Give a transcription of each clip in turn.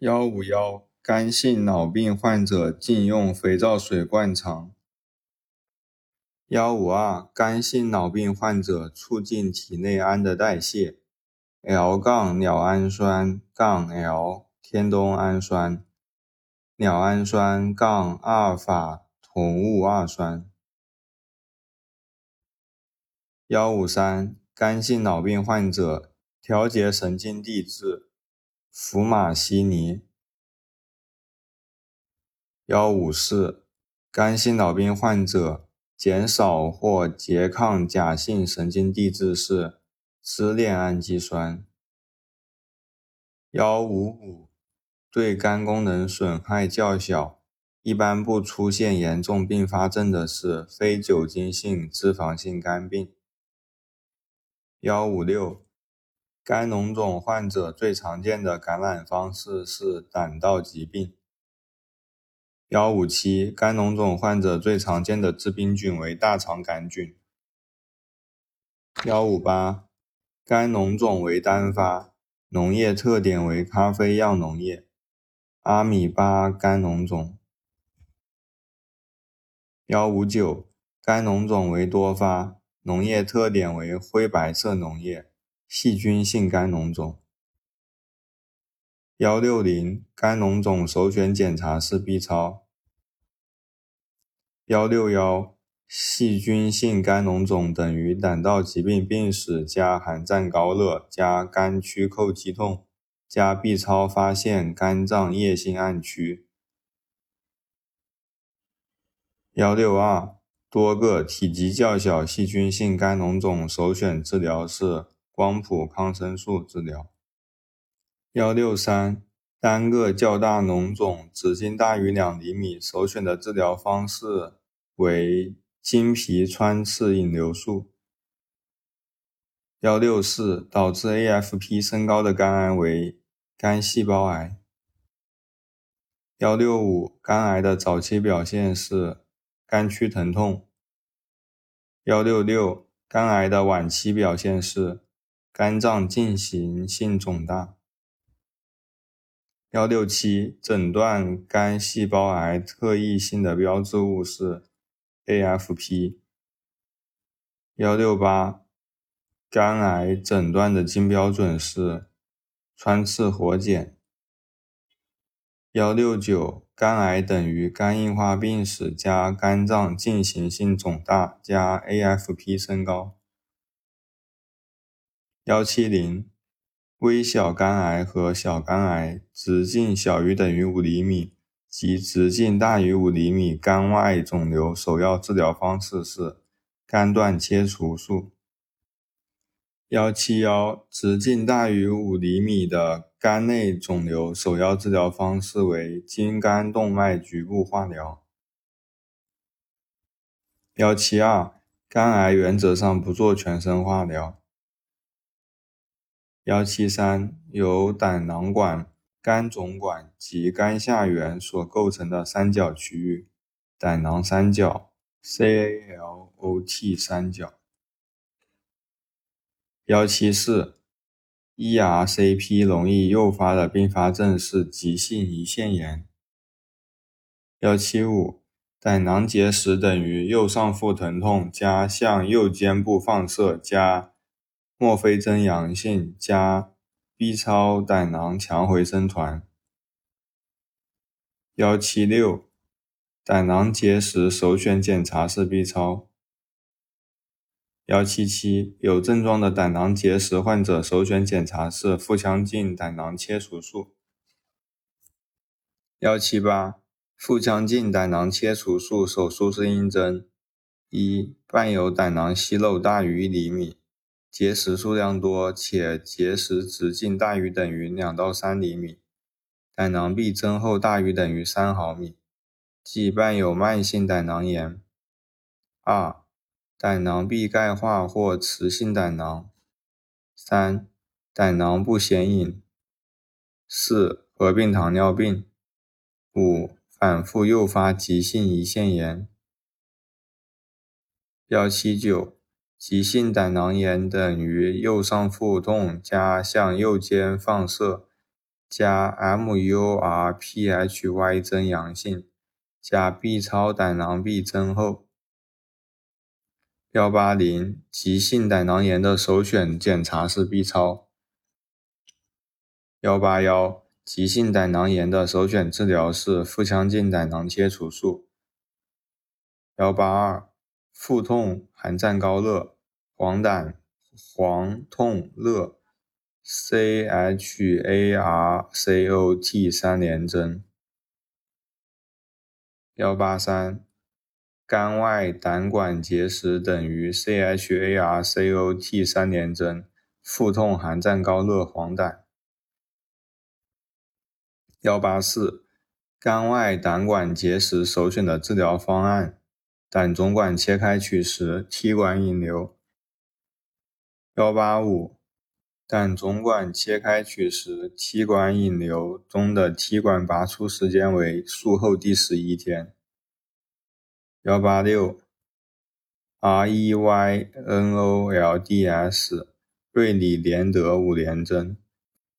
幺五幺，肝性脑病患者禁用肥皂水灌肠。幺五二，肝性脑病患者促进体内氨的代谢。L- 杠鸟氨酸杠 L 天冬氨酸，鸟氨酸杠阿尔法酮戊二酸。幺五三，肝性脑病患者调节神经递质。福马西尼。幺五四，肝性脑病患者减少或拮抗假性神经递质是支链氨基酸。幺五五，对肝功能损害较小，一般不出现严重并发症的是非酒精性脂肪性肝病。幺五六。肝脓肿患者最常见的感染方式是胆道疾病。幺五七，肝脓肿患者最常见的致病菌为大肠杆菌。幺五八，肝脓肿为单发，脓液特点为咖啡样脓液，阿米巴肝脓肿。幺五九，肝脓肿为多发，脓液特点为灰白色脓液。细菌性肝脓肿。幺六零，肝脓肿首选检查是 B 超。幺六幺，细菌性肝脓肿等于胆道疾病病史加寒战高热加肝区叩击痛加 B 超发现肝脏液性暗区。幺六二，多个体积较小细菌性肝脓肿首选治疗是。光谱抗生素治疗。幺六三，单个较大脓肿，直径大于两厘米，首选的治疗方式为经皮穿刺引流术。幺六四，导致 AFP 升高的肝癌为肝细胞癌。幺六五，肝癌的早期表现是肝区疼痛。幺六六，肝癌的晚期表现是。肝脏进行性肿大。幺六七，诊断肝细胞癌特异性的标志物是 AFP。幺六八，肝癌诊断的金标准是穿刺活检。幺六九，肝癌等于肝硬化病史加肝脏进行性肿大加 AFP 升高。幺七零，微小肝癌和小肝癌直径小于等于五厘米及直径大于五厘米肝外肿瘤，首要治疗方式是肝段切除术。幺七幺，直径大于五厘米的肝内肿瘤，首要治疗方式为经肝动脉局部化疗。幺七二，肝癌原则上不做全身化疗。幺七三，由胆囊管、肝总管及肝下缘所构成的三角区域，胆囊三角 （CALOT 三角）。幺七四，ERCP 容易诱发的并发症是急性胰腺炎。幺七五，胆囊结石等于右上腹疼痛加向右肩部放射加。墨菲针阳性加 B 超胆囊强回声团。幺七六，胆囊结石首选检查是 B 超。幺七七，有症状的胆囊结石患者首选检查是腹腔镜胆囊切除术。幺七八，腹腔镜胆囊切除术手术是应征：一，伴有胆囊息肉大于一厘米。结石数量多且结石直径大于等于两到三厘米，胆囊壁增厚大于等于三毫米，即伴有慢性胆囊炎。二、胆囊壁钙化或磁性胆囊。三、胆囊不显影。四、合并糖尿病。五、反复诱发急性胰腺炎。幺七九。急性胆囊炎等于右上腹痛加向右肩放射加 MURPHY 增阳性，加 B 超胆囊壁增厚。幺八零急性胆囊炎的首选检查是 B 超。幺八幺急性胆囊炎的首选治疗是腹腔镜胆囊切除术。幺八二腹痛寒战高热，黄疸黄痛热，CHARCOT 三联征。幺八三。肝外胆管结石等于 CHARCOT 三联征，腹痛、寒战、高热、黄疸。幺八四，肝外胆管结石首选的治疗方案：胆总管切开取石，踢管引流。幺八五，胆总管切开取石，踢管引流中的踢管拔出时间为术后第十一天。幺八六，REYNOLDS 瑞里连德五联征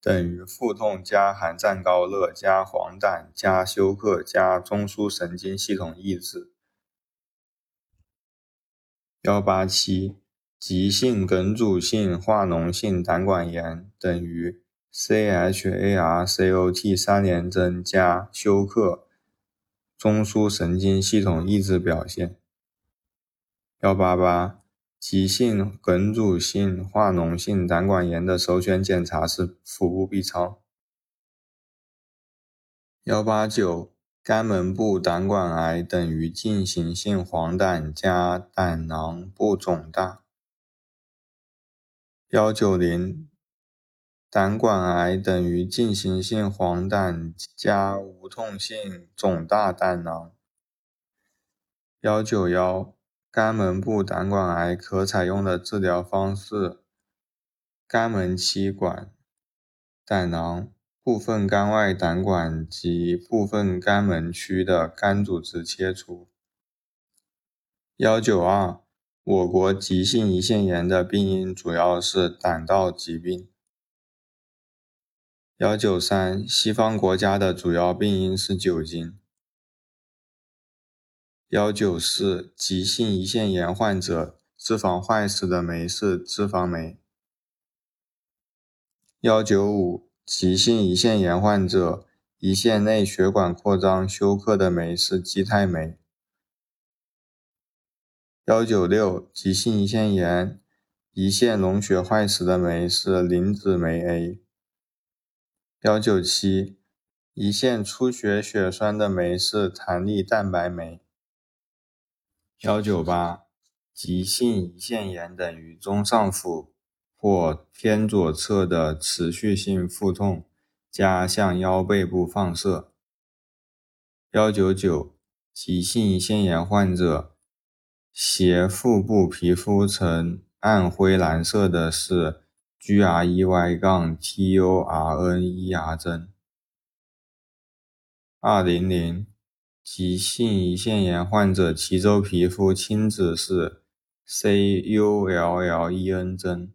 等于腹痛加寒战高热加黄疸加休克加中枢神经系统抑制。幺八七，急性梗阻性化脓性胆管炎等于 CHARCOT 三联征加休克。中枢神经系统抑制表现。幺八八，急性梗阻性化脓性胆管炎的首选检查是腹部 B 超。幺八九，肝门部胆管癌等于进行性黄疸加胆囊部肿大。幺九零。胆管癌等于进行性黄疸加无痛性肿大胆囊。幺九幺，肝门部胆管癌可采用的治疗方式：肝门期管、胆囊、部分肝外胆管及部分肝门区的肝组织切除。幺九二，我国急性胰腺炎的病因主要是胆道疾病。幺九三，西方国家的主要病因是酒精。幺九四，急性胰腺炎患者脂肪坏死的酶是脂肪酶。幺九五，急性胰腺炎患者胰腺内血管扩张休克的酶是肌肽酶。幺九六，急性胰腺炎胰腺脓血坏死的酶是磷脂酶 A。幺九七，胰腺出血血栓的酶是弹力蛋白酶。幺九八，急性胰腺炎等于中上腹或偏左侧的持续性腹痛加向腰背部放射。幺九九，急性胰腺炎患者斜腹部皮肤呈暗灰蓝色的是。GREY 杠 TURNER 针。二零零，急性胰腺炎患者脐周皮肤青紫是 CULLEN 针。